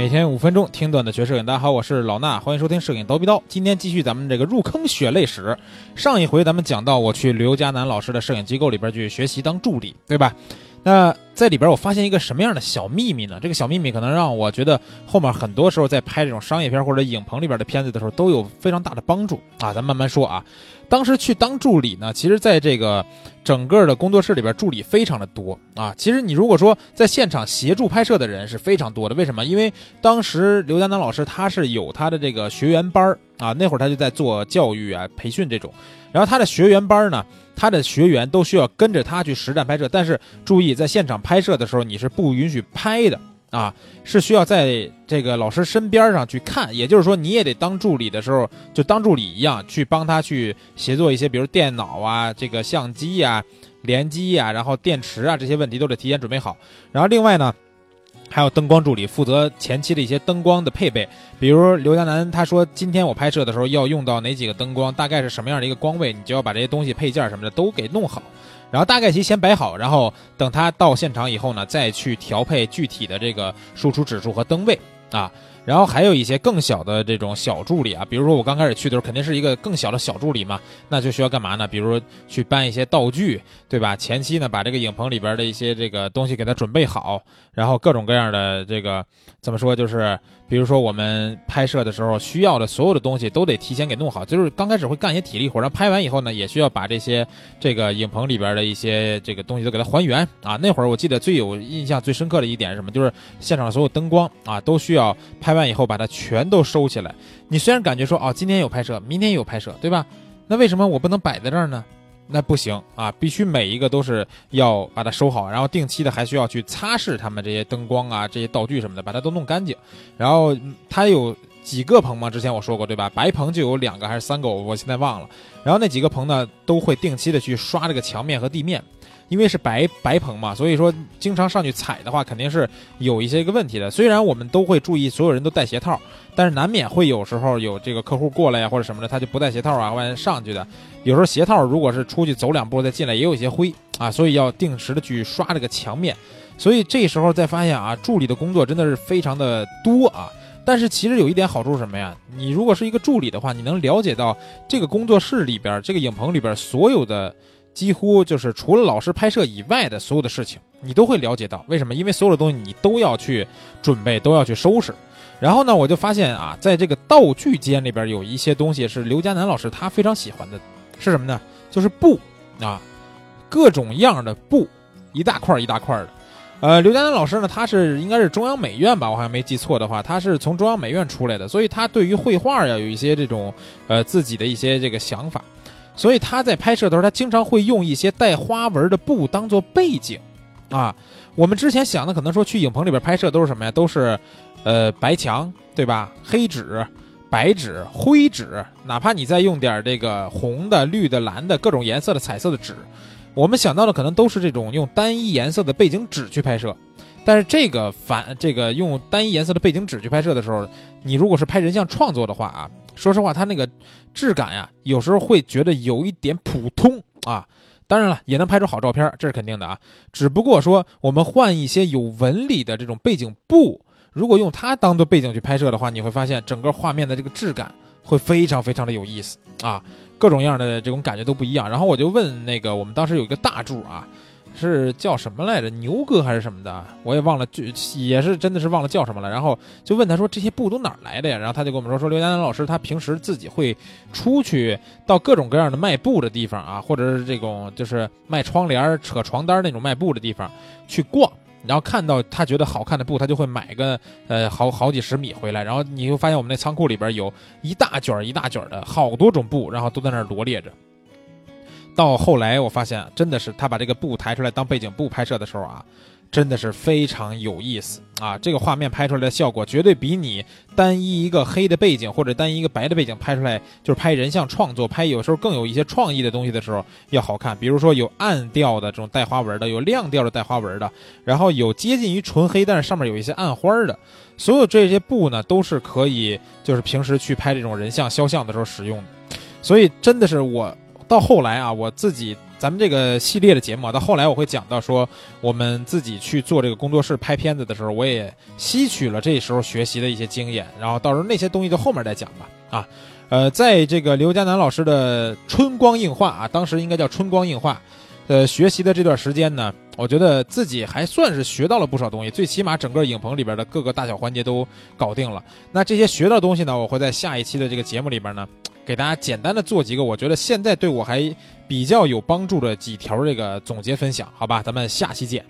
每天五分钟听段子学摄影，大家好，我是老衲，欢迎收听摄影刀逼刀。今天继续咱们这个入坑血泪史。上一回咱们讲到我去刘佳楠老师的摄影机构里边去学习当助理，对吧？那在里边我发现一个什么样的小秘密呢？这个小秘密可能让我觉得后面很多时候在拍这种商业片或者影棚里边的片子的时候都有非常大的帮助啊。咱慢慢说啊。当时去当助理呢，其实在这个整个的工作室里边，助理非常的多啊。其实你如果说在现场协助拍摄的人是非常多的，为什么？因为当时刘丹南老师他是有他的这个学员班啊，那会儿他就在做教育啊培训这种，然后他的学员班呢。他的学员都需要跟着他去实战拍摄，但是注意，在现场拍摄的时候，你是不允许拍的啊，是需要在这个老师身边上去看。也就是说，你也得当助理的时候，就当助理一样去帮他去协作一些，比如电脑啊、这个相机呀、联机呀，然后电池啊这些问题都得提前准备好。然后另外呢。还有灯光助理负责前期的一些灯光的配备，比如刘佳楠他说今天我拍摄的时候要用到哪几个灯光，大概是什么样的一个光位，你就要把这些东西配件什么的都给弄好，然后大概其先摆好，然后等他到现场以后呢，再去调配具体的这个输出指数和灯位。啊。然后还有一些更小的这种小助理啊，比如说我刚开始去的时候，肯定是一个更小的小助理嘛，那就需要干嘛呢？比如说去搬一些道具，对吧？前期呢，把这个影棚里边的一些这个东西给它准备好，然后各种各样的这个怎么说，就是比如说我们拍摄的时候需要的所有的东西都得提前给弄好，就是刚开始会干一些体力活，然后拍完以后呢，也需要把这些这个影棚里边的一些这个东西都给它还原啊。那会儿我记得最有印象最深刻的一点是什么？就是现场所有灯光啊，都需要要。拍完以后，把它全都收起来。你虽然感觉说哦，今天有拍摄，明天有拍摄，对吧？那为什么我不能摆在这儿呢？那不行啊，必须每一个都是要把它收好，然后定期的还需要去擦拭他们这些灯光啊、这些道具什么的，把它都弄干净。然后它有几个棚嘛？之前我说过，对吧？白棚就有两个还是三个，我现在忘了。然后那几个棚呢，都会定期的去刷这个墙面和地面。因为是白白棚嘛，所以说经常上去踩的话，肯定是有一些个问题的。虽然我们都会注意，所有人都戴鞋套，但是难免会有时候有这个客户过来呀，或者什么的，他就不戴鞋套啊，万一上去的。有时候鞋套如果是出去走两步再进来，也有一些灰啊，所以要定时的去刷这个墙面。所以这时候再发现啊，助理的工作真的是非常的多啊。但是其实有一点好处是什么呀？你如果是一个助理的话，你能了解到这个工作室里边、这个影棚里边所有的。几乎就是除了老师拍摄以外的所有的事情，你都会了解到。为什么？因为所有的东西你都要去准备，都要去收拾。然后呢，我就发现啊，在这个道具间里边有一些东西是刘佳楠老师他非常喜欢的，是什么呢？就是布啊，各种样的布，一大块一大块的。呃，刘佳楠老师呢，他是应该是中央美院吧，我好像没记错的话，他是从中央美院出来的，所以他对于绘画呀有一些这种呃自己的一些这个想法。所以他在拍摄的时候，他经常会用一些带花纹的布当做背景，啊，我们之前想的可能说去影棚里边拍摄都是什么呀？都是，呃，白墙对吧？黑纸、白纸、灰纸，哪怕你再用点这个红的、绿的、蓝的各种颜色的彩色的纸，我们想到的可能都是这种用单一颜色的背景纸去拍摄。但是这个反这个用单一颜色的背景纸去拍摄的时候，你如果是拍人像创作的话啊。说实话，它那个质感呀，有时候会觉得有一点普通啊。当然了，也能拍出好照片，这是肯定的啊。只不过说，我们换一些有纹理的这种背景布，如果用它当做背景去拍摄的话，你会发现整个画面的这个质感会非常非常的有意思啊，各种样的这种感觉都不一样。然后我就问那个，我们当时有一个大柱啊。是叫什么来着？牛哥还是什么的？我也忘了，就也是真的是忘了叫什么了。然后就问他说：“这些布都哪儿来的呀？”然后他就跟我们说：“说刘佳楠老师他平时自己会出去到各种各样的卖布的地方啊，或者是这种就是卖窗帘、扯床单那种卖布的地方去逛，然后看到他觉得好看的布，他就会买个呃好好几十米回来。然后你会发现我们那仓库里边有一大卷一大卷的好多种布，然后都在那儿罗列着。”到后来，我发现真的是他把这个布抬出来当背景布拍摄的时候啊，真的是非常有意思啊！这个画面拍出来的效果，绝对比你单一一个黑的背景或者单一一个白的背景拍出来，就是拍人像创作拍有时候更有一些创意的东西的时候要好看。比如说有暗调的这种带花纹的，有亮调的带花纹的，然后有接近于纯黑，但是上面有一些暗花的，所有这些布呢，都是可以就是平时去拍这种人像肖像的时候使用的。所以真的是我。到后来啊，我自己咱们这个系列的节目啊，到后来我会讲到说，我们自己去做这个工作室拍片子的时候，我也吸取了这时候学习的一些经验，然后到时候那些东西就后面再讲吧。啊，呃，在这个刘嘉南老师的春光映画啊，当时应该叫春光映画，呃，学习的这段时间呢，我觉得自己还算是学到了不少东西，最起码整个影棚里边的各个大小环节都搞定了。那这些学到的东西呢，我会在下一期的这个节目里边呢。给大家简单的做几个，我觉得现在对我还比较有帮助的几条这个总结分享，好吧，咱们下期见。